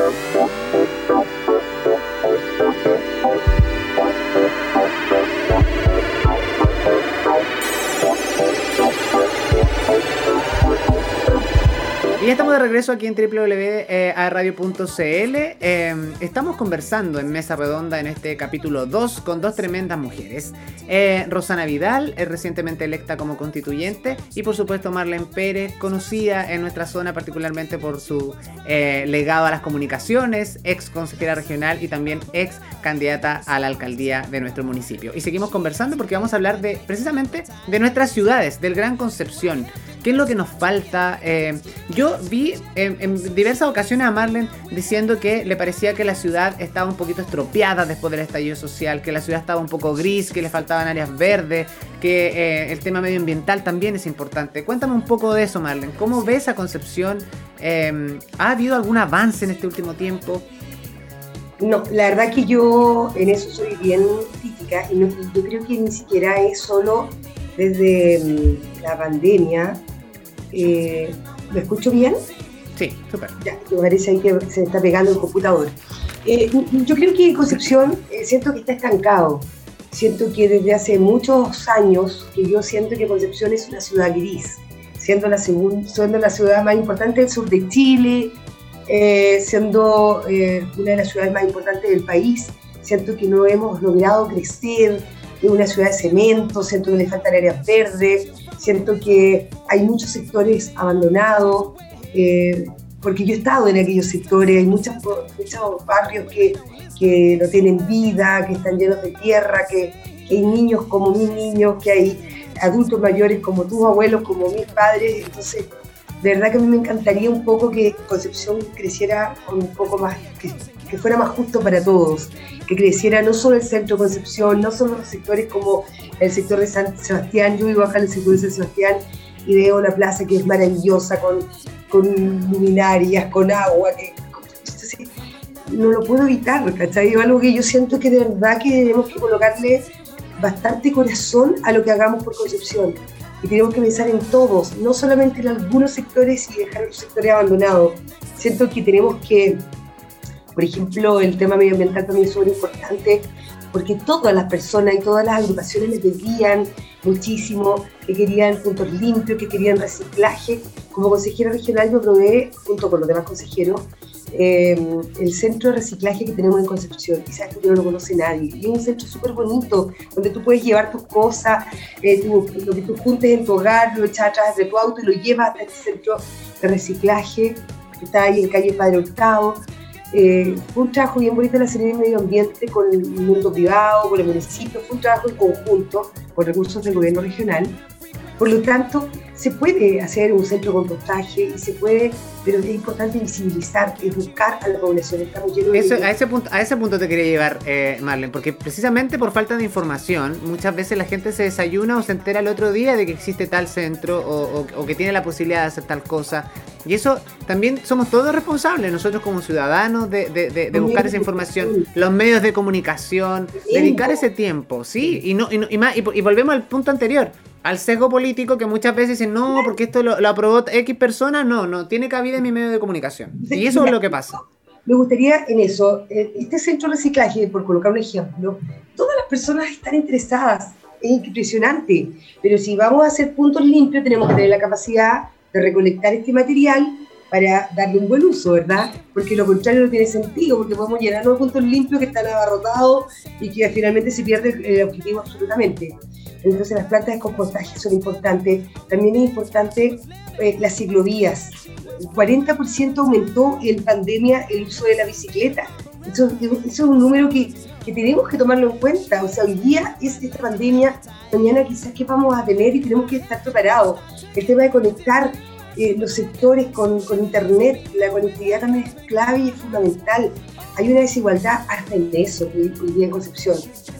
Y regreso aquí en www.radio.cl. Eh, estamos conversando en Mesa Redonda en este capítulo 2 con dos tremendas mujeres. Eh, Rosana Vidal, recientemente electa como constituyente, y por supuesto Marlene Pérez, conocida en nuestra zona particularmente por su eh, legado a las comunicaciones, ex consejera regional y también ex candidata a la alcaldía de nuestro municipio. Y seguimos conversando porque vamos a hablar de precisamente de nuestras ciudades, del Gran Concepción. ¿Qué es lo que nos falta? yo vi en, diversas ocasiones a Marlene diciendo que le parecía que la ciudad estaba un poquito estropeada después del estallido social, que la ciudad estaba un poco gris, que le faltaban áreas verdes, que eh, el tema medioambiental también es importante. Cuéntame un poco de eso, Marlene. ¿Cómo ves esa concepción? Em, ¿Ha habido algún avance en este último tiempo? No, la verdad que yo en eso soy bien crítica y yo creo que ni siquiera es solo desde mm, la pandemia. Eh, ¿Me escucho bien? Sí, súper. Ya, me parece ahí que se está pegando el computador. Eh, yo creo que Concepción eh, siento que está estancado. Siento que desde hace muchos años que yo siento que Concepción es una ciudad gris, siendo la, siendo la ciudad más importante del sur de Chile, eh, siendo una de las ciudades más importantes del país. Siento que no hemos logrado crecer, es una ciudad de cemento, siento que le faltan áreas verdes, siento que hay muchos sectores abandonados, eh, porque yo he estado en aquellos sectores, hay muchos, muchos barrios que, que, no tienen vida, que están llenos de tierra, que, hay niños como mis niños, que hay adultos mayores como tus abuelos, como mis padres, entonces de verdad que a mí me encantaría un poco que Concepción creciera un poco más, que, que fuera más justo para todos, que creciera no solo el centro de Concepción, no solo los sectores como el sector de San Sebastián, yo vivo acá en el sector de San Sebastián y veo una plaza que es maravillosa, con, con luminarias, con agua, que no lo puedo evitar, ¿cachai? Algo que yo siento que de verdad que tenemos que colocarle bastante corazón a lo que hagamos por Concepción. Y tenemos que pensar en todos, no solamente en algunos sectores y dejar los sectores abandonados. Siento que tenemos que por ejemplo, el tema medioambiental también es súper importante porque todas las personas y todas las agrupaciones me pedían muchísimo, que querían puntos limpios, que querían reciclaje. Como consejera regional yo probé, junto con los demás consejeros, eh, el centro de reciclaje que tenemos en Concepción. Sabes que no lo conoce nadie. Y es un centro súper bonito, donde tú puedes llevar tus cosas, eh, lo que tú juntes en tu hogar, lo echas atrás de tu auto y lo llevas hasta este centro de reciclaje que está ahí en calle Padre Octavo eh, fue un trabajo bien bonito de la Secretaría de Medio Ambiente con el mundo privado, con el municipio, fue un trabajo en conjunto con recursos del gobierno regional. Por lo tanto, se puede hacer un centro de compostaje y se puede, pero es importante visibilizar, educar a la población. Estamos Eso, a, ese punto, a ese punto te quería llevar, eh, Marlene, porque precisamente por falta de información, muchas veces la gente se desayuna o se entera el otro día de que existe tal centro o, o que tiene la posibilidad de hacer tal cosa. Y eso también somos todos responsables, nosotros como ciudadanos, de, de, buscar esa información, los medios de comunicación, dedicar ese tiempo, ¿sí? Y, no, y, y, volvemos al punto anterior, al sesgo político que muchas veces no, porque esto lo, aprobó X persona, no, no, tiene cabida en mi medio de comunicación. Y eso es lo que pasa. Me gustaría en eso, eh, este centro de reciclaje, por colocar un ejemplo, todas las personas están interesadas, es impresionante, pero si vamos a hacer puntos limpios tenemos que tener la capacidad de recolectar este material para darle un buen uso, ¿verdad? Porque lo contrario no tiene sentido, porque podemos llenarnos de puntos limpios que están abarrotados y que finalmente se pierde el objetivo absolutamente. Entonces las plantas de compostaje son importantes. También es importante eh, las ciclovías. El 40% aumentó en pandemia el uso de la bicicleta. Eso, eso es un número que, que, tenemos que tomarlo en cuenta. O sea, hoy día es esta pandemia, mañana quizás qué vamos a tener y tenemos que estar preparados. El tema de conectar eh, los sectores con, con, Internet, la conectividad también es clave y es fundamental. Hay una desigualdad hasta en eso hoy día en Concepción.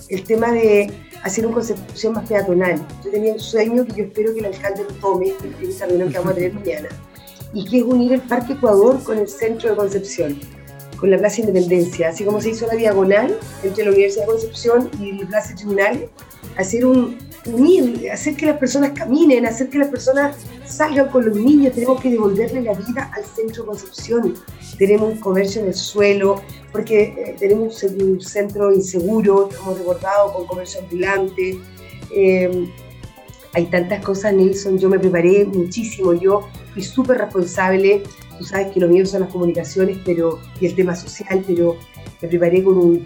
El tema de hacer una Concepción más peatonal. Yo tenía un sueño que yo espero que el alcalde lo tome en esa reunión que vamos a tener mañana, y que es unir el Parque Ecuador con el centro de Concepción con la Plaza Independencia, así como se hizo la diagonal entre la Universidad de Concepción y la Plaza Tribunales, hacer un, unir, hacer que las personas caminen, hacer que las personas salgan con los niños. Tenemos que devolverle la vida al centro de Concepción. Tenemos un comercio en el suelo, porque eh, tenemos un centro inseguro, estamos desbordados con comercio ambulante. Eh, hay tantas cosas, Nelson. Yo me preparé muchísimo. Yo fui súper responsable. Tú sabes que lo mío son las comunicaciones pero, y el tema social, pero me preparé con un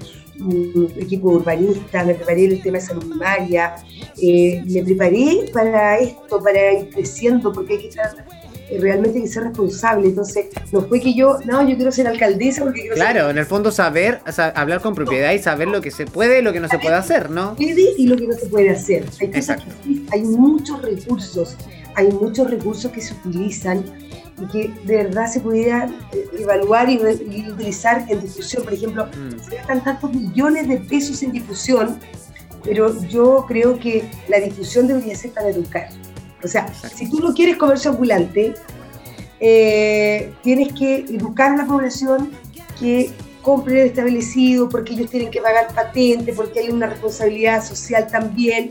equipo urbanista, me preparé el tema de salud primaria, eh, me preparé para esto, para ir creciendo, porque hay que estar realmente hay que ser responsable. Entonces, no fue que yo, no, yo quiero ser alcaldesa porque quiero Claro, en el fondo saber, hablar con propiedad y saber lo que se puede y lo que no se puede hacer, ¿no? Y lo que no se puede hacer. Hay, hay muchos recursos, hay muchos recursos que se utilizan y que de verdad se pudiera eh, evaluar y, utilizar en difusión. Por ejemplo, mm. se gastan tantos millones de pesos en difusión, pero yo creo que la difusión debería ser para educar. O sea, si tú no quieres comercio ambulante, eh, tienes que educar a la población que compre el establecido, porque ellos tienen que pagar patente, porque hay una responsabilidad social también.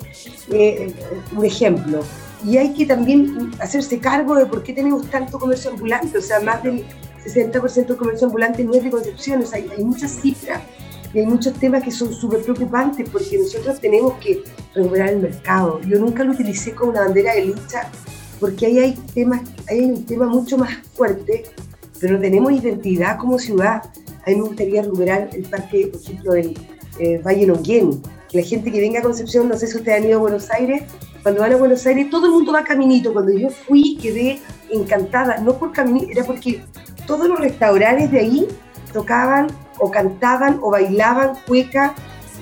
Eh, un ejemplo. Y hay que también hacerse cargo de por qué tenemos tanto comercio ambulante, o sea, más del 60% del comercio ambulante no es de Concepción, hay, hay muchas cifras y hay muchos temas que son súper preocupantes porque nosotros tenemos que recuperar el mercado. Yo nunca lo utilicé como una bandera de lucha porque ahí hay, temas, hay un tema mucho más fuerte, pero no tenemos identidad como ciudad. A mí me gustaría recuperar el parque, por ejemplo, del eh, Valle Longuén. Que la gente que venga a Concepción, no sé si ustedes han ido a Buenos Aires, cuando van a Buenos Aires, todo el mundo va caminito. Cuando yo fui, quedé encantada, no por caminito, era porque todos los restaurantes de ahí tocaban o cantaban o bailaban cueca,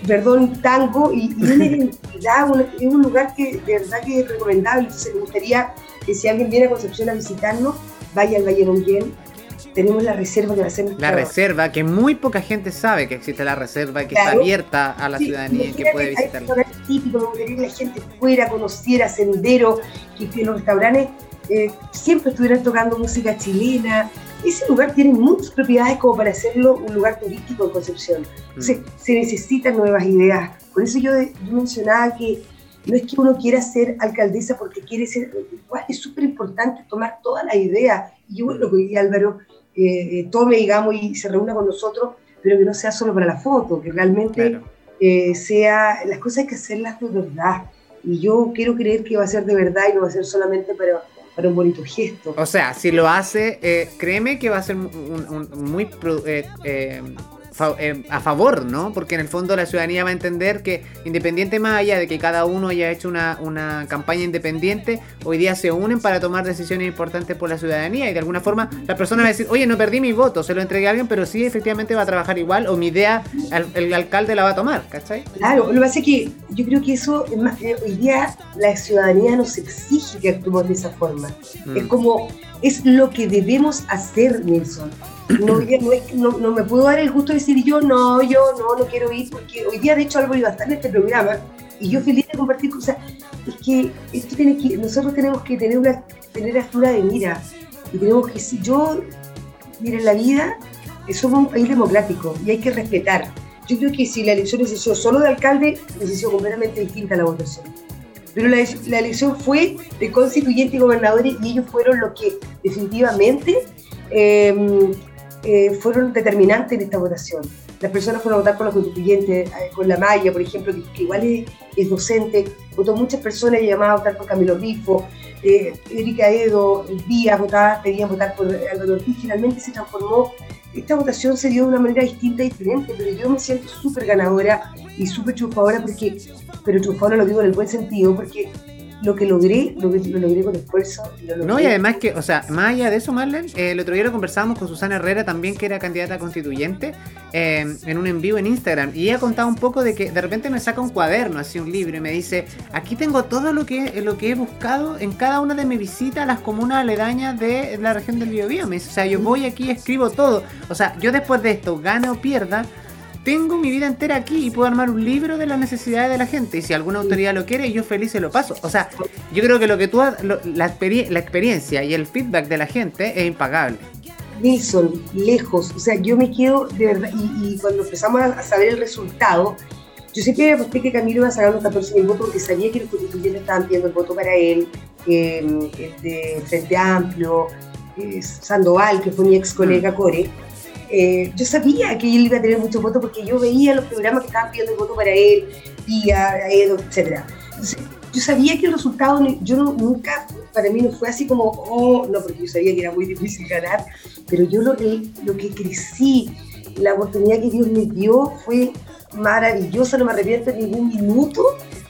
perdón, tango, y, y una identidad, es un lugar que de verdad que es recomendable. Entonces me gustaría que si alguien viene a Concepción a visitarnos, vaya al Valle Longuén, tenemos la reserva que va a ser La reserva, que muy poca gente sabe que existe la reserva, que está abierta a la ciudadanía y que puede visitarla. Es típico, que la gente fuera, conociera sendero, que, los restaurantes eh, siempre estuvieran tocando música chilena. Ese lugar tiene muchas propiedades como para hacerlo un lugar turístico en Concepción. Entonces, mm. se necesitan nuevas ideas. Por eso yo, yo mencionaba que no es que uno quiera ser alcaldesa porque quiere ser, igual es súper importante tomar todas las ideas. Y yo, lo que diría Álvaro, eh, tome, digamos, y se reúna con nosotros, pero que no sea solo para la foto, que realmente eh, sea, las cosas hay que hacerlas de verdad. Y yo quiero creer que va a ser de verdad y no va a ser solamente para, para un bonito gesto. O sea, si lo hace, eh, créeme que va a ser muy eh, a favor, ¿no? Porque en el fondo la ciudadanía va a entender que independiente más allá de que cada uno haya hecho una, una campaña independiente, hoy día se unen para tomar decisiones importantes por la ciudadanía y de alguna forma la persona va a decir, oye, no perdí mi voto, se lo entregué a alguien, pero sí efectivamente va a trabajar igual o mi idea el, alcalde la va a tomar, ¿cachai? Claro, lo que pasa es que yo creo que eso, eh, hoy día la ciudadanía nos exige que actuemos de esa forma. Mm. Es como, es lo que debemos hacer, Nelson no, no, no, me puedo dar el gusto de decir yo no, yo no, no quiero ir, porque hoy día de hecho algo iba a estar en este programa y yo feliz de compartir cosas. Es que esto tiene que, nosotros tenemos que tener una tener altura de mira y tenemos que, si yo, miren, la vida somos un país democrático y hay que respetar. Yo creo que si la elección se hizo solo de alcalde, hubiese sido completamente distinta la votación. Pero la, la elección fue de constituyentes y gobernadores y ellos fueron los que definitivamente eh, eh, fueron determinantes en esta votación. Las personas fueron a votar por los constituyentes, eh, con la Maya, por ejemplo, que, igual es, docente, votó muchas personas y a votar por Camilo Rifo, eh, Erika Edo, Díaz votaba, pedían votar por Álvaro Ortiz, finalmente se transformó. Esta votación se dio de una manera distinta y diferente, pero yo me siento súper ganadora y súper triunfadora porque, pero triunfadora lo digo en el buen sentido, porque lo que logré, lo que lo logré con esfuerzo. No, y además que, o sea, más allá de eso, Marlene, eh, el otro día lo conversábamos con Susana Herrera también, que era candidata constituyente, eh, en un envío en Instagram. Y ella contaba un poco de que de repente me saca un cuaderno, así un libro, y me dice, aquí tengo todo lo que, lo que he buscado en cada una de mis visitas a las comunas aledañas de la región del Biobío. Me dice, o sea, yo voy aquí y escribo todo. O sea, yo después de esto, gane o pierda, tengo mi vida entera aquí y puedo armar un libro de las necesidades de la gente. Y si alguna autoridad lo quiere, yo feliz se lo paso. O sea, yo creo que lo que tú la, experiencia y el feedback de la gente es impagable. Nilsson, lejos. O sea, yo me quedo de verdad. Y, cuando empezamos a saber el resultado, Yo siempre aposté que Camilo iba a sacar los 14.000 votos porque sabía que los constituyentes estaban pidiendo el voto para él, el de Frente Amplio, Sandoval, que fue mi ex colega mm. Core. Eh, yo sabía que él iba a tener muchos votos porque yo veía los programas que estaban pidiendo el voto para él, Pía, Edo, etc. Entonces, yo sabía que el resultado, yo nunca, para mí no fue así como, oh, no, porque yo sabía que era muy difícil ganar, pero yo lo que, lo que crecí, la oportunidad que Dios me dio fue maravillosa, no me arrepiento ningún minuto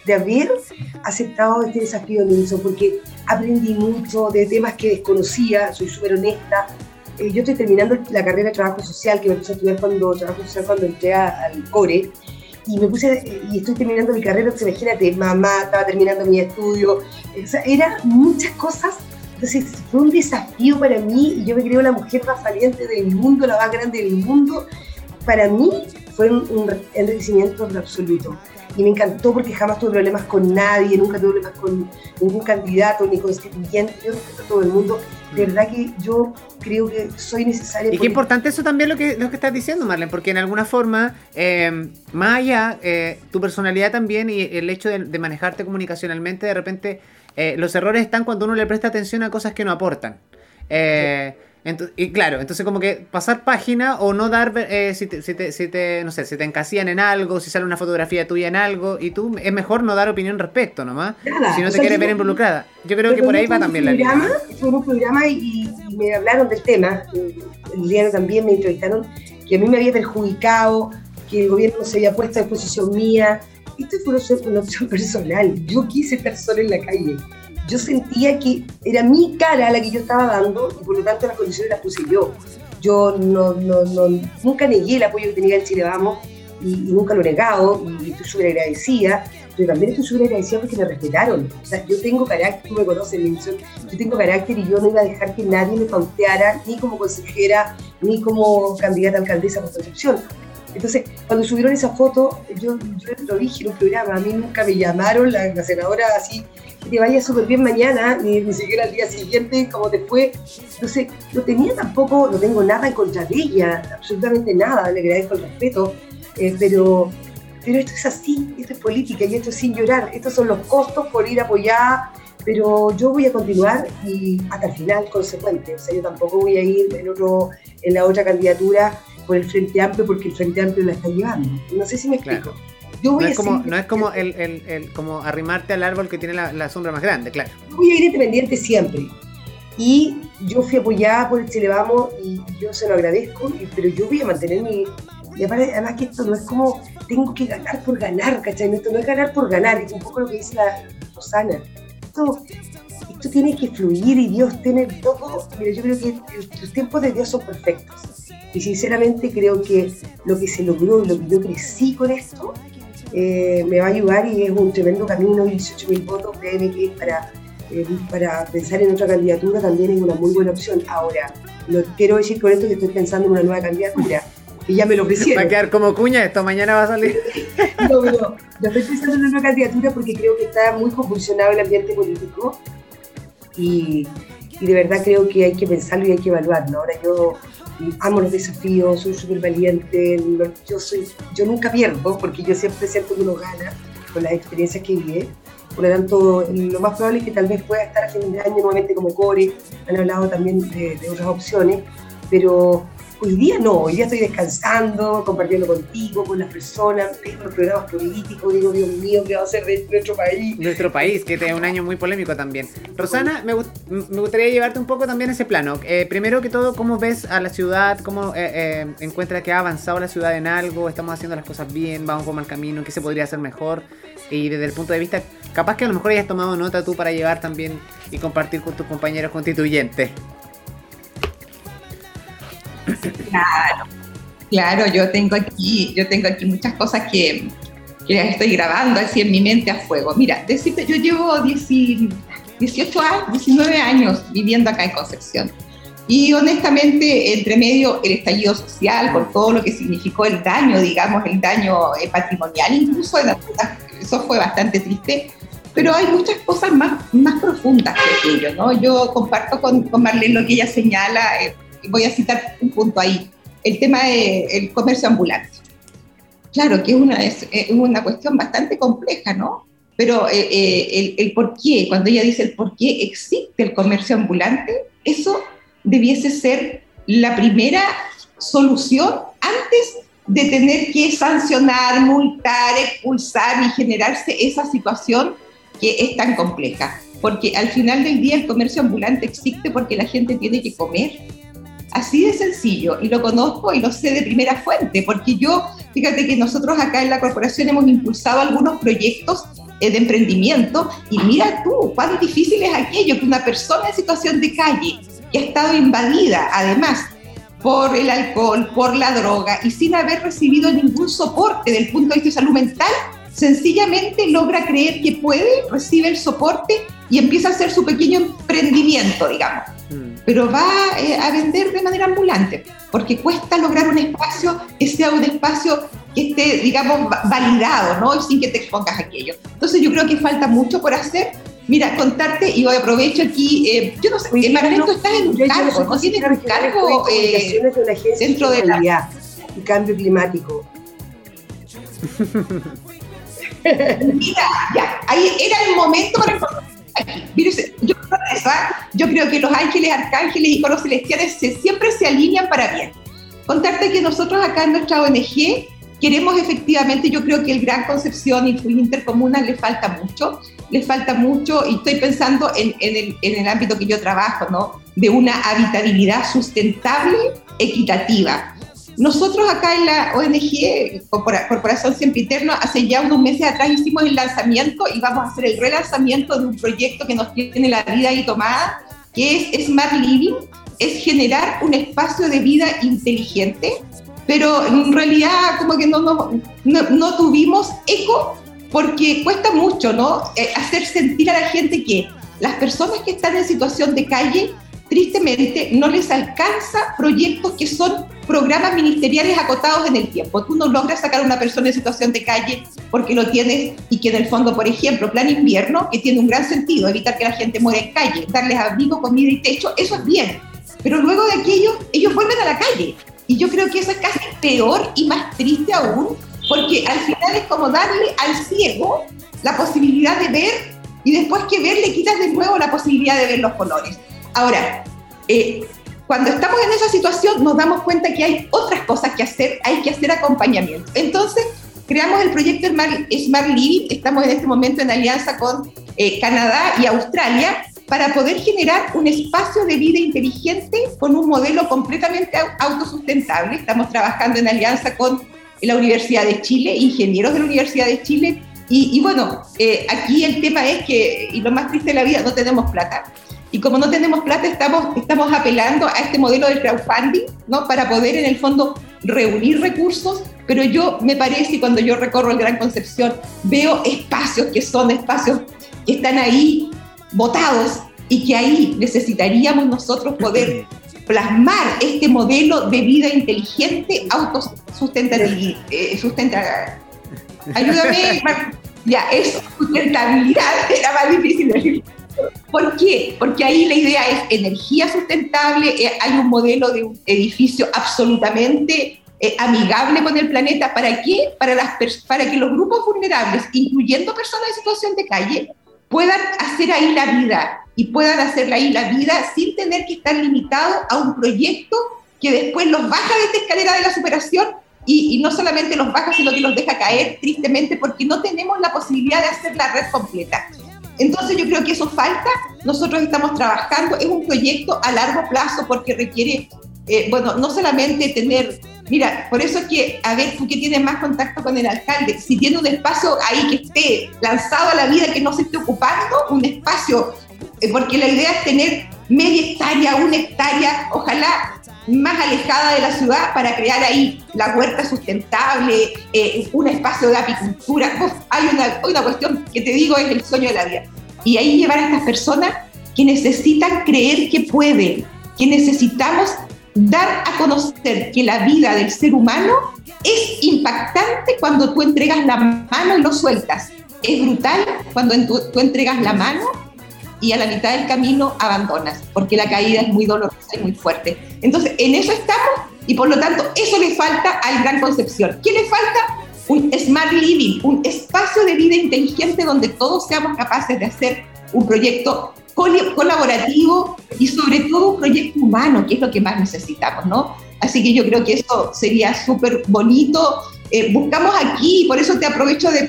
de haber aceptado este desafío, Nilsson, porque aprendí mucho de temas que desconocía, soy súper honesta. Eh, yo estoy terminando la carrera de trabajo social, que me puse a estudiar cuando, trabajo social cuando entré al core, y me puse, y estoy terminando mi carrera, entonces imagínate, mamá, estaba terminando mi estudio, o eran muchas cosas, entonces fue un desafío para mí, y yo me creo la mujer más valiente del mundo, la más grande del mundo, para mí fue un, un enriquecimiento absoluto y me encantó porque jamás tuve problemas con nadie, nunca tuve problemas con ningún candidato ni constituyente, yo respeto a todo el mundo. De verdad que yo creo que soy necesaria. Y qué importante eso también lo que, lo que estás diciendo, Marlene, porque en alguna forma, eh, más allá, eh, tu personalidad también y el hecho de, manejarte comunicacionalmente, de repente, eh, los errores están cuando uno le presta atención a cosas que no aportan. Eh, y claro, entonces como que pasar página o no dar, eh, si, te, si, te, si, te, no sé, si te encasillan en algo, si sale una fotografía tuya en algo, y tú, es mejor no dar opinión respecto nomás, si no te quieres ver involucrada. Yo creo que por ahí va también la línea. Fue un programa y, me hablaron del tema, el día también me entrevistaron, que a mí me había perjudicado, que el gobierno se había puesto a disposición mía. Esto fue una opción personal, yo quise estar sola en la calle yo sentía que era mi cara la que yo estaba dando y por lo tanto las condiciones las puse yo. Yo no, no, no nunca negué el apoyo que tenía el Chile Vamos y, nunca lo he negado y estoy súper agradecida, pero también estoy súper agradecida porque me respetaron. O sea, yo tengo carácter, tú me conoces, Nelson, yo tengo carácter y yo no iba a dejar que nadie me pauteara ni como consejera ni como candidata a alcaldesa por Concepción. Entonces, cuando subieron esa foto, yo, lo dije en un programa, a mí nunca me llamaron, la, la senadora así que te vaya súper bien mañana, ni, ni siquiera al día siguiente, como fue. Entonces, no tenía tampoco, no tengo nada en contra de ella, absolutamente nada, le agradezco el respeto, eh, pero, pero esto es así, esto es política y esto es sin llorar, estos son los costos por ir apoyada, pero yo voy a continuar y hasta el final consecuente, o sea, yo tampoco voy a ir en, otro, en la otra candidatura por el Frente Amplio porque el Frente Amplio la está llevando. No sé si me explico no, es como, no es como el, el, el, como arrimarte al árbol que tiene la, la, sombra más grande, claro. Voy a ir independiente siempre. Y yo fui apoyada por el Chile Vamos y yo se lo agradezco, pero yo voy a mantener mi... Y además que esto no es como tengo que ganar por ganar, ¿cachai? Esto no es ganar por ganar, es un poco lo que dice la Rosana. Esto, esto tiene que fluir y Dios tiene todo. Mira, yo creo que los tiempos de Dios son perfectos. Y sinceramente creo que lo que se logró y lo que yo crecí con esto eh, me va a ayudar y es un tremendo camino, 18 mil votos, créeme que para, eh, para pensar en otra candidatura también es una muy buena opción. Ahora, lo quiero decir con esto que estoy pensando en una nueva candidatura, que ya me lo ofrecieron. Va a quedar como cuña, esto mañana va a salir. no, no, yo estoy pensando en una nueva candidatura porque creo que está muy convulsionado el ambiente político y, y de verdad creo que hay que pensarlo y hay que evaluarlo. Ahora yo amo los desafíos, soy súper valiente, yo, soy, yo nunca pierdo porque yo siempre siento que uno gana con las experiencias que vive. Por lo tanto, lo más probable es que tal vez pueda estar a fin de año nuevamente como core. Han hablado también de, de otras opciones, pero Hoy día no, hoy día estoy descansando, compartiendo contigo, con las personas, tengo los programas políticos, digo, Dios mío, ¿qué va a hacer de nuestro país? Nuestro país, que tiene un año muy polémico también. Rosana, me, gustaría llevarte un poco también a ese plano. Eh, primero que todo, ¿cómo ves a la ciudad? ¿Cómo eh, eh, encuentras que ha avanzado la ciudad en algo? ¿Estamos haciendo las cosas bien? ¿Vamos por mal camino? ¿Qué se podría hacer mejor? Y desde el punto de vista, capaz que a lo mejor hayas tomado nota tú para llevar también y compartir con tus compañeros constituyentes. Claro, claro, yo tengo aquí, yo tengo aquí muchas cosas que, estoy grabando así en mi mente a fuego. Mira, decirte, yo llevo 18 años, 19 años viviendo acá en Concepción. Y honestamente, entre medio el estallido social, por todo lo que significó el daño, digamos, el daño eh, patrimonial, incluso eso fue bastante triste, pero hay muchas cosas más, más profundas que aquello, ¿no? Yo comparto con, con Marlene lo que ella señala, eh, voy a citar un punto ahí, el tema del comercio ambulante. claro que es una, es, una cuestión bastante compleja, ¿no? Pero eh, eh, el, el, por qué, cuando ella dice el por qué existe el comercio ambulante, eso debiese ser la primera solución antes de tener que sancionar, multar, expulsar y generarse esa situación que es tan compleja. Porque al final del día el comercio ambulante existe porque la gente tiene que comer. Así de sencillo. Y lo conozco y lo sé de primera fuente, porque yo, fíjate que nosotros acá en la corporación hemos impulsado algunos proyectos eh, de emprendimiento y mira tú, cuán difícil es aquello que una persona en situación de calle, que ha estado invadida además por el alcohol, por la droga y sin haber recibido ningún soporte del punto de vista de salud mental, sencillamente logra creer que puede, recibe el soporte y empieza a hacer su pequeño emprendimiento, digamos. Pero va eh, a vender de manera ambulante, porque cuesta lograr un espacio que sea un espacio que esté, digamos, validado, ¿no? Y sin que te expongas a aquello. Entonces yo creo que falta mucho por hacer Mira, contarte, y aprovecho aquí, eh, yo no sé, Oye, Marlene, tú estás en un cargo, ¿no tienes un cargo eh, de una agencia dentro de la y cambio climático? Mira, ya, ahí era el momento para yo, yo creo que los ángeles, arcángeles y coros celestiales se, siempre se alinean para bien. Contarte que nosotros acá en nuestra ONG queremos efectivamente, yo creo que el Gran Concepción y sus intercomunas le falta mucho, le falta mucho y estoy pensando en, el, en el ámbito que yo trabajo, ¿no? De una habitabilidad sustentable, equitativa. Nosotros acá en la ONG, Corporación Sempiterno, hace ya unos meses atrás hicimos el lanzamiento y vamos a hacer el relanzamiento de un proyecto que nos tiene la vida ahí tomada, que es Smart Living, es generar un espacio de vida inteligente pero en realidad como que no, no, no, tuvimos eco porque cuesta mucho, ¿no? Eh, hacer sentir a la gente que las personas que están en situación de calle, tristemente, no les alcanza proyectos que son programas ministeriales acotados en el tiempo. Tú no logras sacar a una persona en situación de calle porque lo tienes y que en el fondo, por ejemplo, plan invierno, que tiene un gran sentido, evitar que la gente muera en calle, darles abrigo, comida y techo, eso es bien. Pero luego de aquello, ellos vuelven a la calle y yo creo que eso es casi peor y más triste aún, porque al final es como darle al ciego la posibilidad de ver y después que ver le quitas de nuevo la posibilidad de ver los colores. Ahora, eh, cuando estamos en esa situación nos damos cuenta que hay otras cosas que hacer, hay que hacer acompañamiento. Entonces, creamos el proyecto Smart Living, estamos en este momento en alianza con eh, Canadá y Australia, para poder generar un espacio de vida inteligente con un modelo completamente autosustentable. Estamos trabajando en alianza con la Universidad de Chile, ingenieros de la Universidad de Chile. Y, bueno, eh, aquí el tema es que, y lo más triste de la vida, no tenemos plata. Y como no tenemos plata, estamos, estamos apelando a este modelo del crowdfunding, ¿no? Para poder, en el fondo, reunir recursos. Pero yo me parece, cuando yo recorro el Gran Concepción, veo espacios que son espacios que están ahí votados y que ahí necesitaríamos nosotros poder plasmar este modelo de vida inteligente, autosustentabilidad. Eh, Ayúdame, ya, eso, sustentabilidad era más difícil de decir. ¿Por qué? Porque ahí la idea es energía sustentable, eh, hay un modelo de un edificio absolutamente eh, amigable con el planeta. ¿Para qué? Para, las para que los grupos vulnerables, incluyendo personas en situación de calle, puedan hacer ahí la vida y puedan hacer ahí la vida sin tener que estar limitados a un proyecto que después los baja de esta escalera de la superación y, no solamente los baja, sino que los deja caer tristemente porque no tenemos la posibilidad de hacer la red completa. Entonces yo creo que eso falta, nosotros estamos trabajando, es un proyecto a largo plazo porque requiere, eh, bueno, no solamente tener Mira, por eso es que, a ver, tú que tienes más contacto con el alcalde, si tiene un espacio ahí que esté lanzado a la vida, que no se esté ocupando, un espacio, eh, porque la idea es tener media hectárea, una hectárea, ojalá más alejada de la ciudad para crear ahí la huerta sustentable, eh, un espacio de apicultura. hay una, una cuestión que te digo es el sueño de la vida. Y ahí llevar a estas personas que necesitan creer que pueden, que necesitamos dar a conocer que la vida del ser humano es impactante cuando tú entregas la mano y lo sueltas. Es brutal cuando tú, entregas la mano y a la mitad del camino abandonas, porque la caída es muy dolorosa y muy fuerte. Entonces, en eso estamos y por lo tanto eso le falta al Gran Concepción. ¿Qué le falta? un smart living, un espacio de vida inteligente donde todos seamos capaces de hacer un proyecto colaborativo y sobre todo un proyecto humano, que es lo que más necesitamos, ¿no? Así que yo creo que eso sería súper bonito. Eh, buscamos aquí, por eso te aprovecho de,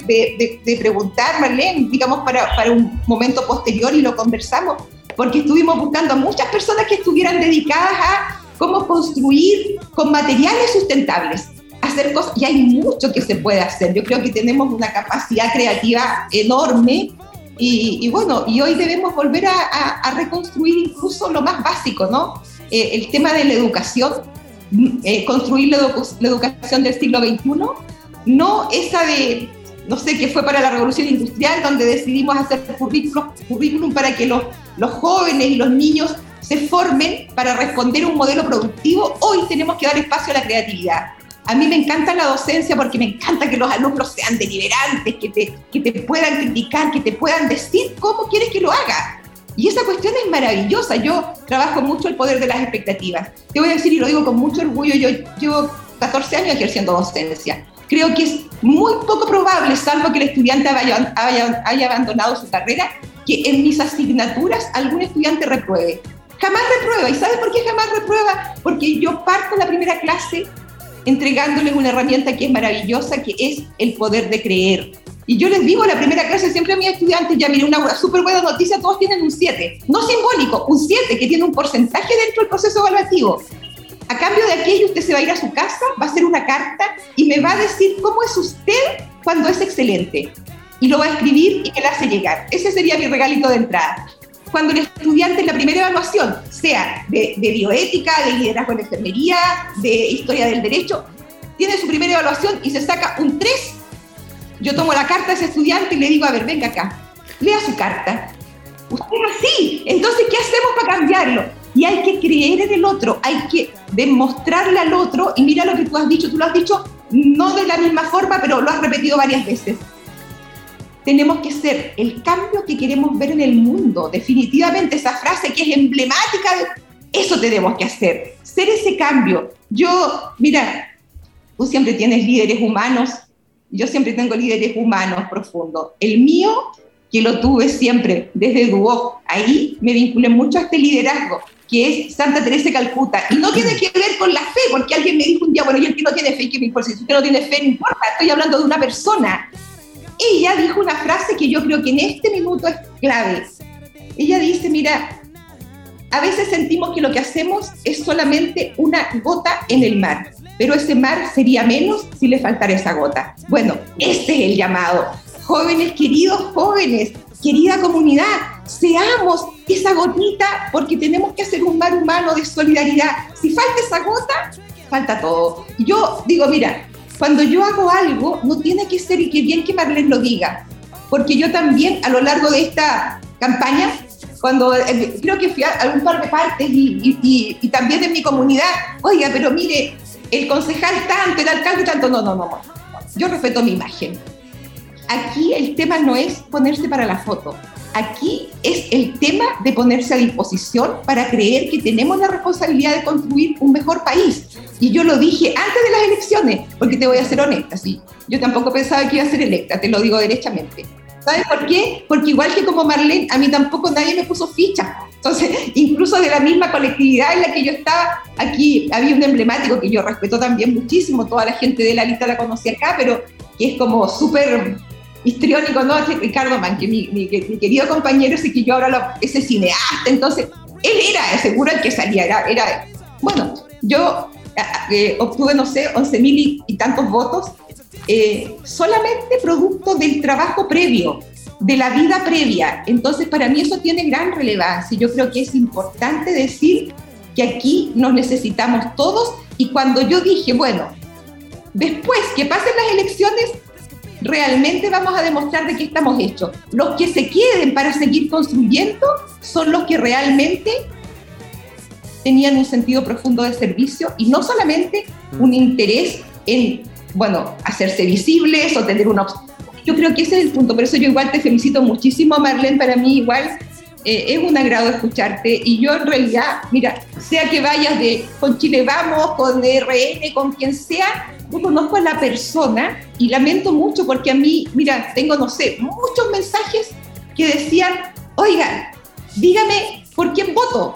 de, preguntar, Marlene, digamos, para, para, un momento posterior y lo conversamos, porque estuvimos buscando a muchas personas que estuvieran dedicadas a cómo construir con materiales sustentables, hacer cosas, y hay mucho que se puede hacer. Yo creo que tenemos una capacidad creativa enorme y, bueno, y hoy debemos volver a, reconstruir incluso lo más básico, ¿no? Eh, el tema de la educación, eh, construir la, educación del siglo XXI, no esa de, no sé, que fue para la revolución industrial, donde decidimos hacer currículum, currículum para que los, los jóvenes y los niños se formen para responder a un modelo productivo. Hoy tenemos que dar espacio a la creatividad. A mí me encanta la docencia porque me encanta que los alumnos sean deliberantes, que te, que te puedan criticar, que te puedan decir cómo quieres que lo haga. Y esa cuestión es maravillosa. Yo trabajo mucho el poder de las expectativas. Te voy a decir, y lo digo con mucho orgullo, yo llevo 14 años ejerciendo docencia. Creo que es muy poco probable, salvo que el estudiante haya, abandonado su carrera, que en mis asignaturas algún estudiante repruebe. Jamás reprueba. ¿Y sabes por qué jamás reprueba? Porque yo parto la primera clase entregándoles una herramienta que es maravillosa, que es el poder de creer. Y yo les digo la primera clase siempre a mis estudiantes, ya miren, una súper buena noticia, todos tienen un 7, no simbólico, un 7 que tiene un porcentaje dentro del proceso evaluativo. A cambio de aquello, usted se va a ir a su casa, va a hacer una carta y me va a decir cómo es usted cuando es excelente. Y lo va a escribir y me la hace llegar. Ese sería mi regalito de entrada cuando el estudiante en la primera evaluación, sea de, bioética, de liderazgo en enfermería, de historia del derecho, tiene su primera evaluación y se saca un 3, yo tomo la carta de ese estudiante y le digo, a ver, venga acá, lea su carta. Usted es así, entonces, ¿qué hacemos para cambiarlo? Y hay que creer en el otro, hay que demostrarle al otro, y mira lo que tú has dicho, tú lo has dicho no de la misma forma, pero lo has repetido varias veces tenemos que ser el cambio que queremos ver en el mundo. Definitivamente esa frase que es emblemática, eso tenemos que hacer, ser ese cambio. Yo, mira, tú siempre tienes líderes humanos, yo siempre tengo líderes humanos profundos. El mío, que lo tuve siempre desde Duoc, ahí me vinculé mucho a este liderazgo, que es Santa Teresa de Calcuta. Y no tiene que ver con la fe, porque alguien me dijo un día, bueno, yo el que no tiene fe, ¿qué me importa? Si usted no tiene fe, no importa, estoy hablando de una persona ella dijo una frase que yo creo que en este minuto es clave. Ella dice, mira, a veces sentimos que lo que hacemos es solamente una gota en el mar, pero ese mar sería menos si le faltara esa gota. Bueno, este es el llamado. Jóvenes, queridos jóvenes, querida comunidad, seamos esa gotita porque tenemos que hacer un mar humano de solidaridad. Si falta esa gota, falta todo. Yo digo, mira, cuando yo hago algo, no tiene que ser y que bien que Marlene lo diga, porque yo también a lo largo de esta campaña, cuando eh, creo que fui a algún par de partes y, y, también en mi comunidad, oiga, pero mire, el concejal tanto, el alcalde tanto, no, no, no, yo respeto mi imagen. Aquí el tema no es ponerse para la foto, aquí es el tema de ponerse a disposición para creer que tenemos la responsabilidad de construir un mejor país. Y yo lo dije antes de las elecciones, porque te voy a ser honesta, sí. Yo tampoco pensaba que iba a ser electa, te lo digo derechamente. ¿Sabes por qué? Porque igual que como Marlene, a mí tampoco nadie me puso ficha. Entonces, incluso de la misma colectividad en la que yo estaba, aquí había un emblemático que yo respeto también muchísimo, toda la gente de la lista la conocí acá, pero que es como súper histriónico, ¿no? Ricardo Man, que mi, mi, querido compañero, ese que yo ahora lo, ese cineasta, entonces, él era seguro el que salía, era, era bueno, yo eh, obtuve, no sé, 11 mil y, tantos votos, eh, solamente producto del trabajo previo, de la vida previa. Entonces, para mí eso tiene gran relevancia. Yo creo que es importante decir que aquí nos necesitamos todos y cuando yo dije, bueno, después que pasen las elecciones, realmente vamos a demostrar de qué estamos hechos. Los que se queden para seguir construyendo son los que realmente tenían un sentido profundo de servicio y no solamente un interés en, bueno, hacerse visibles o tener una... Yo creo que ese es el punto, por eso yo igual te felicito muchísimo, Marlene, para mí igual eh, es un agrado escucharte y yo en realidad, mira, sea que vayas de con Chile Vamos, con RN, con quien sea, yo conozco a la persona y lamento mucho porque a mí, mira, tengo, no sé, muchos mensajes que decían, oigan, dígame por quién voto.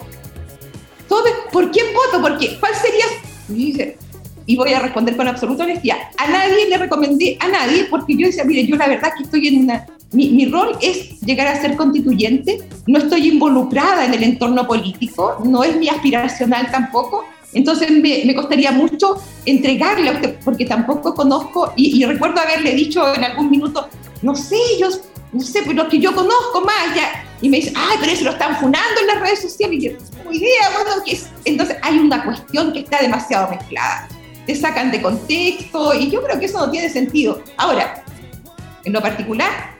¿Por quién voto? Porque, ¿Cuál sería? Y voy a responder con absoluta honestidad. A nadie le recomendé, a nadie, porque yo decía, mire, yo la verdad que estoy en una mi, rol es llegar a ser constituyente, no estoy involucrada en el entorno político, no es mi aspiracional tampoco, entonces me, costaría mucho entregarle a usted, porque tampoco conozco, y, recuerdo haberle dicho en algún minuto, no sé, yo, no sé, pero que yo conozco más, ya, y me dice, ay, pero eso lo están funando en las redes sociales, y yo, no idea, bueno, que es? entonces hay una cuestión que está demasiado mezclada, te sacan de contexto, y yo creo que eso no tiene sentido. Ahora, en lo particular,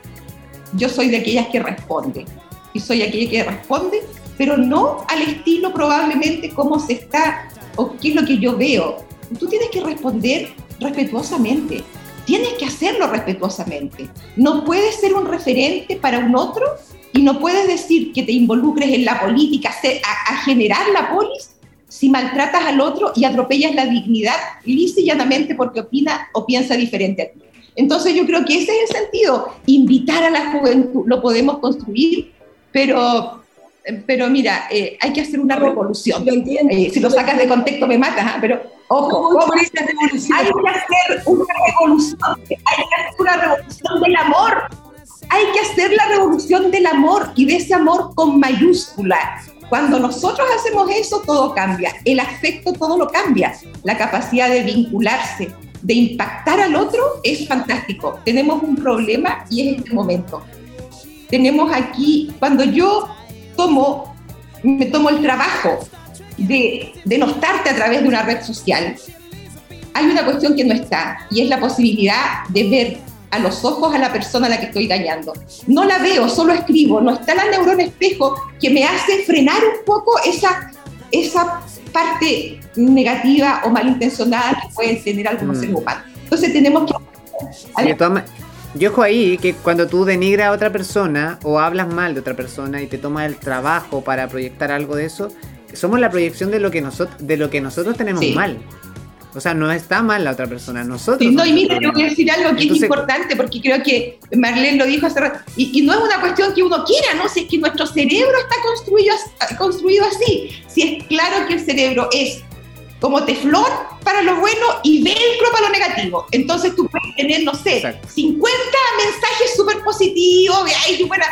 yo soy de aquellas que responde. Y soy aquella que responde, pero no al estilo probablemente cómo se está o qué es lo que yo veo. Tú tienes que responder respetuosamente. Tienes que hacerlo respetuosamente. No puedes ser un referente para un otro y no puedes decir que te involucres en la política, a, a generar la polis, si maltratas al otro y atropellas la dignidad lisa y llanamente porque opina o piensa diferente a ti. Entonces yo creo que ese es el sentido, invitar a la juventud, lo podemos construir, pero, pero mira, eh, hay que hacer una revolución. Eh, si lo sacas de contexto me matas, ¿ah? pero ojo, hay que hacer una revolución, hay que hacer una revolución del amor, hay que hacer la revolución del amor y de ese amor con mayúscula. Cuando nosotros hacemos eso, todo cambia. El afecto, todo lo cambia. La capacidad de vincularse, de impactar al otro es fantástico. Tenemos un problema y es este momento. Tenemos aquí, cuando yo tomo, me tomo el trabajo de denostarte a través de una red social, hay una cuestión que no está y es la posibilidad de ver a los ojos a la persona a la que estoy dañando. No la veo, solo escribo, no está la neurona espejo que me hace frenar un poco esa, esa parte negativa o malintencionada que pueden tener algunos mm. seres humanos. Entonces tenemos que... yo ojo ahí que cuando tú denigras a otra persona o hablas mal de otra persona y te tomas el trabajo para proyectar algo de eso, somos la proyección de lo que, nosotros de lo que nosotros tenemos mal. O sea, no está mal la otra persona, nosotros. no, y mira, voy a decir algo que es importante porque creo que Marlene lo dijo hace rato, y, no es una cuestión que uno quiera, ¿no? Si es que nuestro cerebro está construido, construido así. Si es claro que el cerebro es como teflón para lo bueno y velcro para lo negativo. Entonces tú puedes tener, no sé, 50 mensajes súper positivos, ay, buena,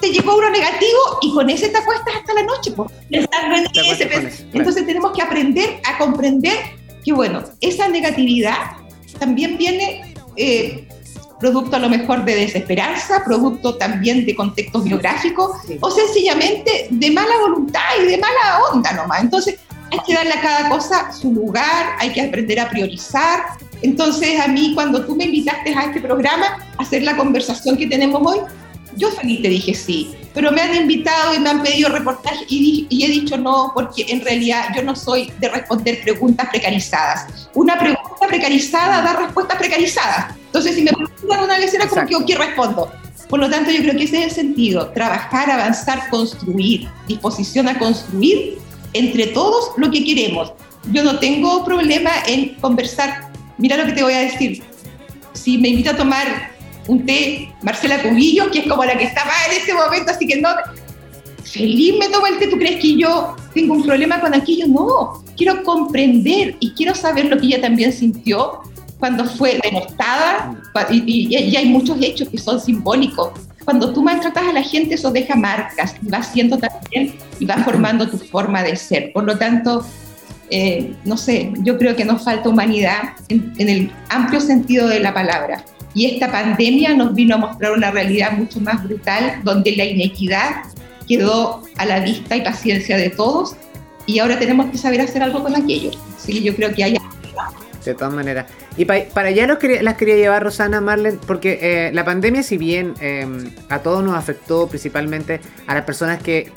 te llegó uno negativo y con ese te acuestas hasta la noche, pues, pensando en ese. Entonces tenemos que aprender a comprender que, bueno, esa negatividad también viene eh, producto a lo mejor de desesperanza, producto también de contextos biográficos o sencillamente de mala voluntad y de mala onda nomás. Entonces, hay que darle a cada cosa su lugar, hay que aprender a priorizar. Entonces, a mí, cuando tú me invitaste a este programa, a hacer la conversación que tenemos hoy, yo feliz te dije sí, pero me han invitado y me han pedido reportaje y, he dicho no, porque en realidad yo no soy de responder preguntas precarizadas. Una pregunta precarizada da respuestas precarizadas. Entonces, si me preguntan una lecera, como que, ¿qué respondo? Por lo tanto, yo creo que ese es el sentido, trabajar, avanzar, construir, disposición a construir entre todos lo que queremos. Yo no tengo problema en conversar. Mira lo que te voy a decir. Si me invita a tomar un té Marcela Cubillo, que es como la que estaba en ese momento, así que no, feliz me tomo el té, ¿tú crees que yo tengo un problema con aquello? No, quiero comprender y quiero saber lo que ella también sintió cuando fue denostada, y, y, hay muchos hechos que son simbólicos. Cuando tú maltratas a la gente, eso deja marcas, y va haciendo también y va formando tu forma de ser. Por lo tanto, eh, no sé, yo creo que nos falta humanidad en, el amplio sentido de la palabra. Y esta pandemia nos vino a mostrar una realidad mucho más brutal, donde la inequidad quedó a la vista y paciencia de todos, y ahora tenemos que saber hacer algo con aquello. Así yo creo que hay de todas maneras. Y para allá los las quería llevar Rosana Marlen, porque eh, la pandemia, si bien em, a todos nos afectó, principalmente a las personas que,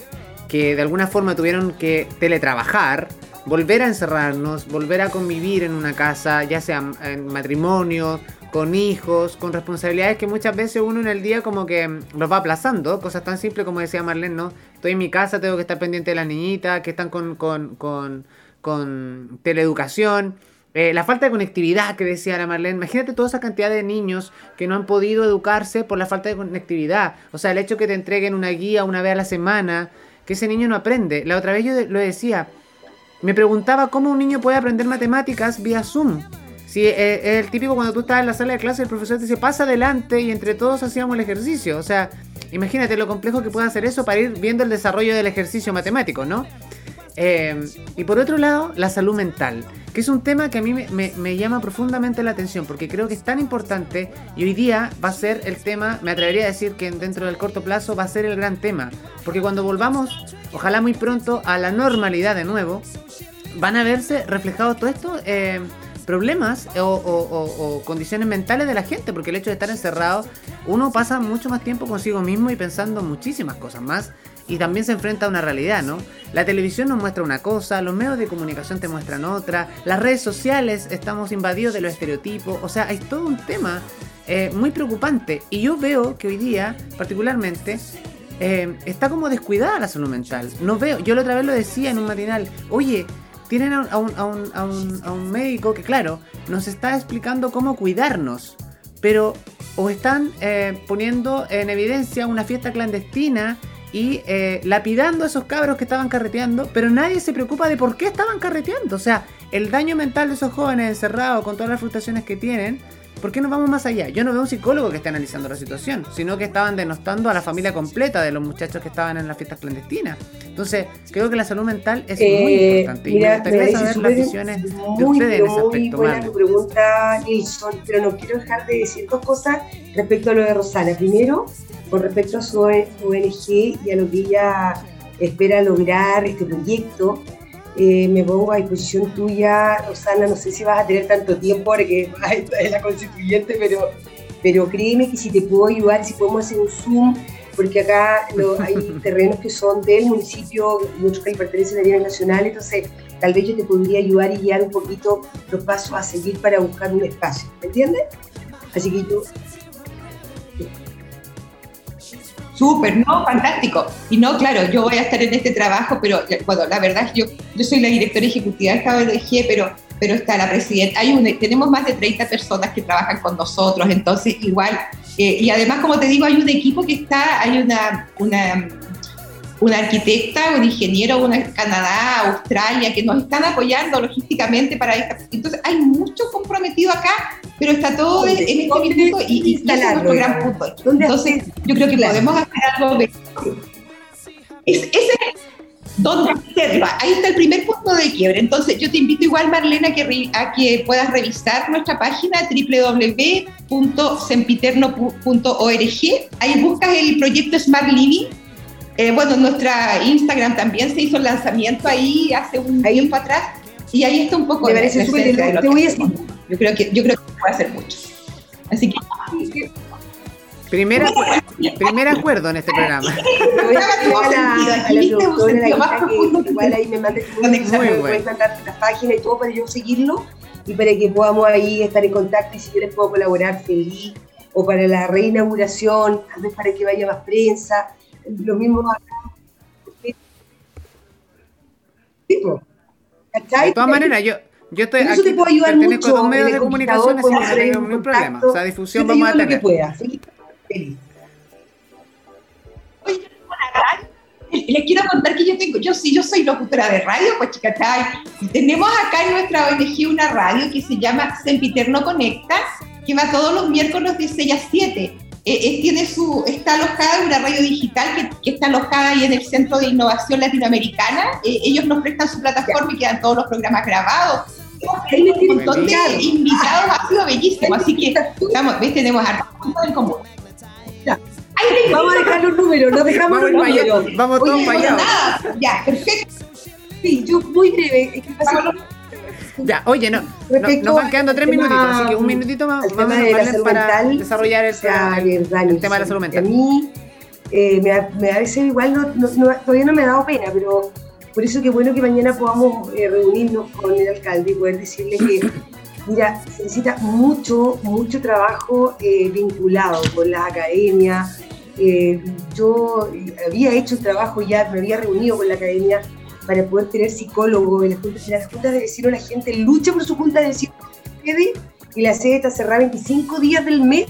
que de alguna forma tuvieron que teletrabajar, volver a encerrarnos, volver a convivir en una casa, ya sea en matrimonio, con hijos, con responsabilidades que muchas veces uno en el día como que los va aplazando, cosas tan simples como decía Marlene, ¿no? Estoy en mi casa, tengo que estar pendiente de las niñitas que están con, con, con, con teleeducación. Eh, la falta de conectividad que decía la Marlene. Imagínate toda esa cantidad de niños que no han podido educarse por la falta de conectividad. O sea, el hecho que te entreguen una guía una vez a la semana, que ese niño no aprende. La otra vez yo lo decía, me preguntaba cómo un niño puede aprender matemáticas vía Zoom. Es el típico cuando tú estás en la sala de clase, el profesor te dice pasa adelante y entre todos hacíamos el ejercicio. O sea, imagínate lo complejo que puede hacer eso para ir viendo el desarrollo del ejercicio matemático, ¿no? Eh, y por otro lado, la salud mental, que es un tema que a mí me, llama profundamente la atención, porque creo que es tan importante y hoy día va a ser el tema, me atrevería a decir que dentro del corto plazo va a ser el gran tema, porque cuando volvamos, ojalá muy pronto, a la normalidad de nuevo, van a verse reflejados todo esto. Eh, problemas o, condiciones mentales de la gente, porque el hecho de estar encerrado, uno pasa mucho más tiempo consigo mismo y pensando muchísimas cosas más y también se enfrenta a una realidad, ¿no? La televisión nos muestra una cosa, los medios de comunicación te muestran otra, las redes sociales estamos invadidos de los estereotipos, o sea, hay todo un tema eh, muy preocupante y yo veo que hoy día, particularmente, eh, está como descuidada la salud mental. No veo, yo la otra vez lo decía en un matinal, oye, tienen a un, a un, a un, a un médico que, claro, nos está explicando cómo cuidarnos, pero o están eh, poniendo en evidencia una fiesta clandestina y eh, lapidando a esos cabros que estaban carreteando, pero nadie se preocupa de por qué estaban carreteando. O sea, el daño mental de esos jóvenes encerrados con todas las frustraciones que tienen, ¿por qué no vamos más allá? Yo no veo un psicólogo que esté analizando la situación, sino que estaban denostando a la familia completa de los muchachos que estaban en las fiestas clandestinas. Entonces, creo que la salud mental es muy eh, importante. y me gustaría saber las visiones de ustedes en ese aspecto. Muy buena tu pregunta, Nilsson, pero no quiero dejar de decir dos cosas respecto a lo de Rosana. Primero, con respecto a su ONG y a lo que ella espera lograr este proyecto. Eh, me pongo a disposición tuya, Rosana, no sé si vas a tener tanto tiempo porque es la constituyente, pero, pero créeme que si te puedo ayudar, si podemos hacer un Zoom, porque acá hay terrenos que son del municipio otros que pertenecen a nivel nacional, entonces tal vez yo te podría ayudar y guiar un poquito los pasos a seguir para buscar un espacio, ¿me entiendes? Así que yo Súper, ¿no? Fantástico. Y no, claro, yo voy a estar en este trabajo, pero bueno, la verdad es que yo, yo soy la directora ejecutiva de esta ONG, pero, pero está la presidenta. Hay un, tenemos más de 30 personas que trabajan con nosotros, entonces igual. Eh, y además, como te digo, hay un equipo que está, hay una, una una arquitecta, un ingeniero, una Canadá, Australia, que nos están apoyando logísticamente para esta. Entonces, hay mucho comprometido acá, pero está todo en, este minuto y, y es nuestro gran punto. Entonces, yo creo que podemos hacer algo de. Es, ese donde Ahí está el primer punto de quiebre. Entonces, yo te invito igual, Marlena, que, a que puedas revisar nuestra página www.sempiterno.org. Ahí buscas el proyecto Smart Living eh, bueno, nuestra Instagram también se hizo el lanzamiento ahí hace un tiempo atrás y ahí está un poco Me parece súper Te voy a decir. Yo creo que yo creo que puede hacer mucho. Así que Primer, primer acuerdo en este programa. Igual ahí me mandes puedes mandar la página y todo para yo seguirlo y para que podamos ahí estar en contacto y si yo les puedo colaborar feliz o para la reinauguración, tal vez para que vaya más prensa lo mismo De todas maneras, yo, yo estoy aquí, te puedo ayudar mucho, dos medios de comunicación, así que no tengo ningún problema. O sea, difusión vamos a tener. Que pueda, Les quiero contar que yo tengo, yo sí, yo soy locutora de radio, pues chicatay. Tenemos acá en nuestra ONG una radio que se llama Sempiterno Conecta, que va todos los miércoles de 6 a 7 eh, eh, tiene su, está alojada en una radio digital que, está alojada ahí en el Centro de Innovación Latinoamericana. Eh, ellos nos prestan su plataforma y quedan todos los programas grabados. Hay un montón de invitados, ha sido bellísimo, así que estamos, ¿ves? tenemos puntos en común. Vamos a dejar los números, no dejamos los números. Vamos todos para allá. Ya, perfecto. Sí, yo muy breve. Ya, oye, no, nos van quedando tres minutitos, así que un minutito más vamos a para desarrollar el, tema de la salud mental. A mí, eh, me, a veces igual no, todavía no me ha dado pena, pero Por eso que bueno que mañana podamos eh, reunirnos con el alcalde y poder decirle que, mira, se necesita mucho, mucho trabajo eh, vinculado con las academias. Eh, yo había hecho un trabajo ya, me había reunido con la academia para poder tener psicólogos en las juntas, las juntas de vecinos, la gente lucha por su junta de vecinos y la sede está cerrada 25 días del mes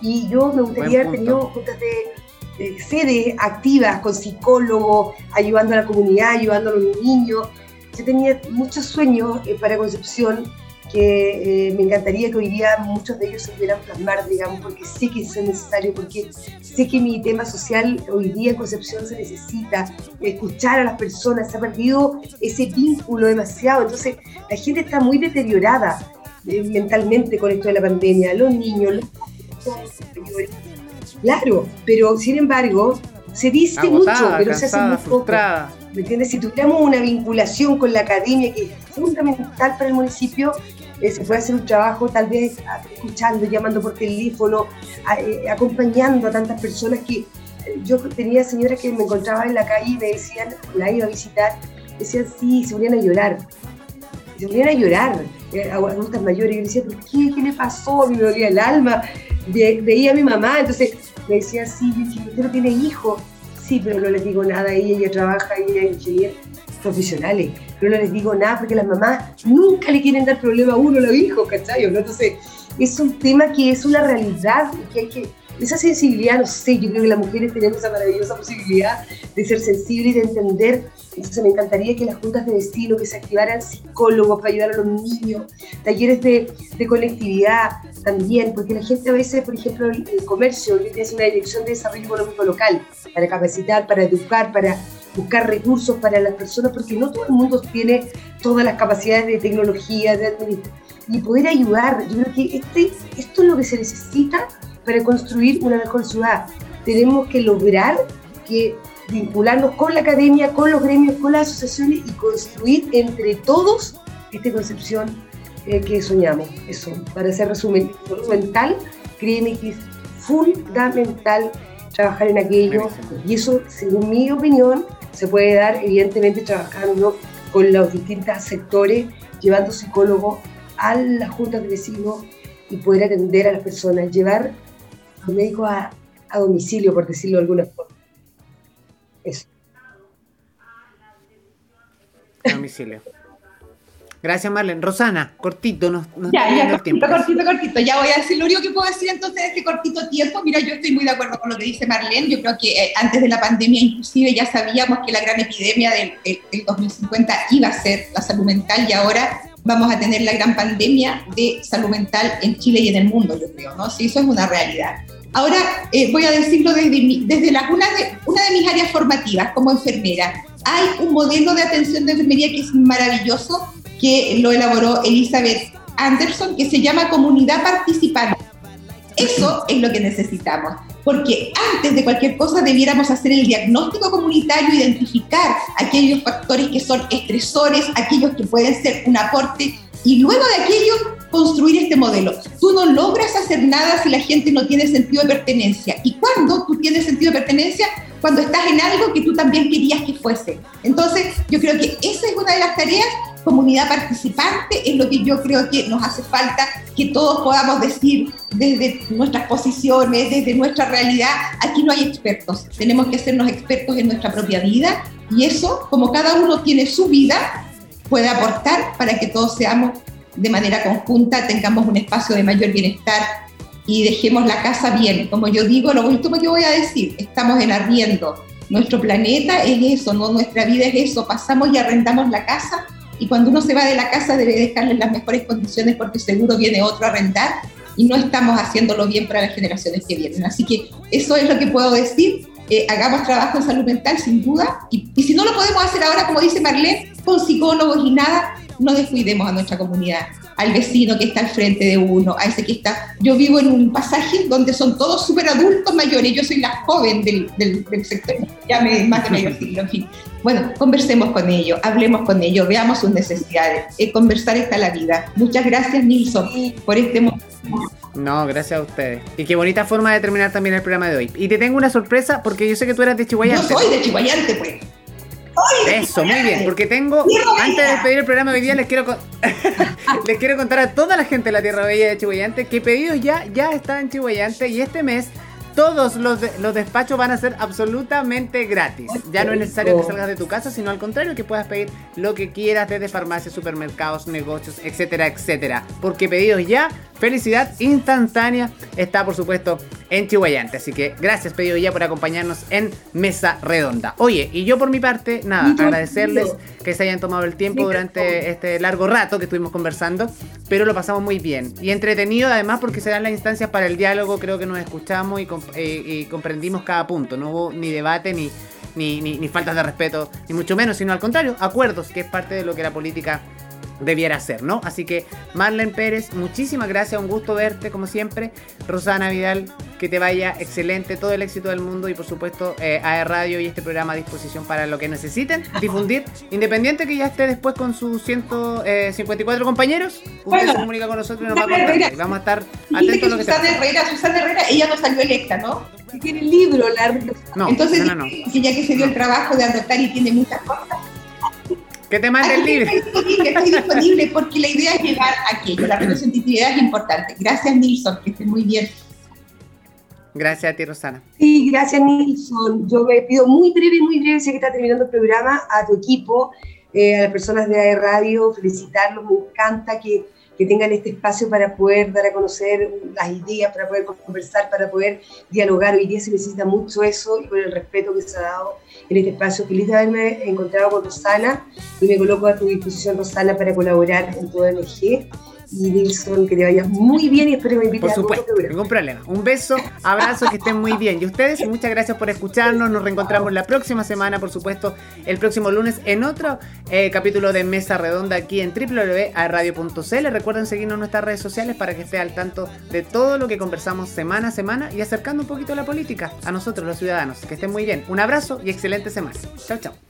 y yo me gustaría haber tenido juntas de, sede activas con psicólogos, ayudando a la comunidad, ayudando a los niños. Yo tenía muchos sueños eh, para Concepción que eh, me encantaría que hoy día muchos de ellos se pudieran plasmar, digamos, porque sé que eso es necesario, porque sé que mi tema social hoy día en Concepción se necesita, escuchar a las personas, se ha perdido ese vínculo demasiado, entonces la gente está muy deteriorada eh, mentalmente con esto de la pandemia, los niños, los Claro, pero sin embargo, se dice mucho, pero se hace muy poco. ¿Me entiendes? Si tuviéramos una vinculación con la academia, que es fundamental para el municipio, eh, se puede hacer un trabajo tal vez escuchando, llamando por teléfono, eh, acompañando a tantas personas que yo tenía señoras que me encontraban en la calle y me decían, la iba a visitar, decían sí, se ponían a llorar, se ponían a llorar, eh, adultas mayores, y yo decía, ¿por qué? ¿Qué le pasó? Me dolía el alma, veía a mi mamá, entonces decía, sí, usted no tiene hijos, sí, pero no les digo nada, ella, ella trabaja, ella es ingeniera profesionales, pero no les digo nada porque las mamás nunca le quieren dar problema a uno a los hijos, ¿cachai? Entonces, es un tema que es una realidad que hay que esa sensibilidad, no sé, yo creo que las mujeres tenemos esa maravillosa posibilidad de ser sensibles y de entender. Entonces me encantaría que las juntas de destino, que se activaran psicólogos para ayudar a los niños, talleres de, de conectividad también, porque la gente a veces, por ejemplo, el, comercio, que tiene una dirección de desarrollo económico local, para capacitar, para educar, para buscar recursos para las personas, porque no todo el mundo tiene todas las capacidades de tecnología, de administración, y poder ayudar. Yo creo que este, esto es lo que se necesita para construir una mejor ciudad. Tenemos que lograr que vincularnos con la academia, con los gremios, con las asociaciones y construir entre todos esta concepción eh, que soñamos. Eso, para hacer resumen mental, créeme que es fundamental trabajar en aquello y eso, según mi opinión, se puede dar evidentemente trabajando con los distintos sectores, llevando psicólogos a las juntas de vecinos y poder atender a las personas, llevar médico a, a domicilio, por decirlo de alguna forma. Eso. A domicilio. Gracias, Marlene. Rosana, cortito, nos, ya, ya, cortito, cortito, cortito. Ya voy a decir lo único que puedo decir entonces de este cortito tiempo. Mira, yo estoy muy de acuerdo con lo que dice Marlene. Yo creo que eh, antes de la pandemia, inclusive, ya sabíamos que la gran epidemia del, del 2050 iba a ser la salud mental y ahora vamos a tener la gran pandemia de salud mental en Chile y en el mundo, yo creo, ¿no? Sí, eso es una realidad. Ahora eh, voy a decirlo desde, desde la, una, de, una de mis áreas formativas como enfermera. Hay un modelo de atención de enfermería que es maravilloso, que lo elaboró Elizabeth Anderson, que se llama comunidad participante. Eso es lo que necesitamos, porque antes de cualquier cosa debiéramos hacer el diagnóstico comunitario, identificar aquellos factores que son estresores, aquellos que pueden ser un aporte, y luego de aquello construir este modelo. Tú no logras hacer nada si la gente no tiene sentido de pertenencia. ¿Y cuando tú tienes sentido de pertenencia? Cuando estás en algo que tú también querías que fuese. Entonces, yo creo que esa es una de las tareas comunidad participante es lo que yo creo que nos hace falta que todos podamos decir desde nuestras posiciones, desde nuestra realidad. Aquí no hay expertos, tenemos que hacernos expertos en nuestra propia vida y eso, como cada uno tiene su vida, puede aportar para que todos seamos de manera conjunta, tengamos un espacio de mayor bienestar y dejemos la casa bien. Como yo digo, lo último que voy a decir, estamos en arriendo. Nuestro planeta es eso, no nuestra vida es eso. Pasamos y arrendamos la casa y cuando uno se va de la casa debe dejarle las mejores condiciones porque seguro viene otro a rentar y no estamos haciéndolo bien para las generaciones que vienen. Así que eso es lo que puedo decir. Hagamos trabajo en salud mental sin duda y, si no lo podemos hacer ahora, como dice Marlene, con psicólogos y nada, no descuidemos a nuestra comunidad, al vecino que está al frente de uno, a ese que está... Yo vivo en un pasaje donde son todos súper adultos mayores, yo soy la joven del, sector, ya me, más de medio siglo, en fin. Bueno, conversemos con ellos, hablemos con ellos, veamos sus necesidades. Eh, conversar está la vida. Muchas gracias, Nilsson, por este momento. No, gracias a ustedes. Y qué bonita forma de terminar también el programa de hoy. Y te tengo una sorpresa porque yo sé que tú eras de Chihuayante. Yo soy de Chihuayante, pues. Eso, muy bien, porque tengo, antes de despedir el programa de hoy día, les quiero, les quiero contar a toda la gente de la Tierra Bella de Chihuayante que pedidos ya, ya están en Chihuayante y este mes todos los, los despachos van a ser absolutamente gratis. Ya no es necesario que salgas de tu casa, sino al contrario, que puedas pedir lo que quieras desde farmacias, supermercados, negocios, etcétera, etcétera. Porque pedidos ya, felicidad instantánea está, por supuesto, en Chihuayante. Así que gracias, pedido ya, por acompañarnos en Mesa Redonda. Oye, y yo por mi parte, nada, agradecerles que se hayan tomado el tiempo durante este largo rato que estuvimos conversando, pero lo pasamos muy bien. Y entretenido además porque se dan las instancias para el diálogo, creo que nos escuchamos y eh, y comprendimos cada punto. No hubo ni debate ni, ni, ni, ni faltas de respeto, ni mucho menos, sino al contrario, acuerdos, que es parte de lo que la política debiera ser, ¿no? Así que Marlene Pérez, muchísimas gracias, un gusto verte como siempre. Rosana Vidal, que te vaya excelente, todo el éxito del mundo y por supuesto eh, a Radio y este programa a disposición para lo que necesiten, difundir, independiente que ya esté después con sus 154 compañeros, usted se comunica con nosotros y nos va a contar. vamos a estar atentos a lo que Susana Herrera, Susana Herrera, ella no salió electa, ¿no? Tiene el libro, la... No, Entonces, no, no, ya que se dio el trabajo de adoptar y tiene muchas cosas, que te mande el libro. Estoy disponible, porque la idea es llegar a aquello. La representatividad es importante. Gracias, Nilsson, que estés muy bien. Gracias a ti, Rosana. Sí, gracias, Nilsson. Yo me pido muy breve, muy breve, sé que está terminando el programa, a tu equipo, eh, a las personas de AE Radio, felicitarlos. Me encanta que, que tengan este espacio para poder dar a conocer las ideas, para poder conversar, para poder dialogar. Hoy día se necesita mucho eso y con el respeto que se ha dado en este espacio. Feliz de haberme encontrado con Rosana y me coloco a tu disposición, Rosana, para colaborar en tu ONG y Nilsson, que te vayas muy bien y espero que me invites Por supuesto, ningún problema. Un beso, abrazo, que estén muy bien. Y ustedes, muchas gracias por escucharnos. Nos reencontramos la próxima semana, por supuesto, el próximo lunes en otro eh, capítulo de Mesa Redonda aquí en www.radio.cl. Recuerden seguirnos en nuestras redes sociales para que esté al tanto de todo lo que conversamos semana a semana y acercando un poquito la política a nosotros, los ciudadanos. Que estén muy bien. Un abrazo y excelente semana. Chao, chao.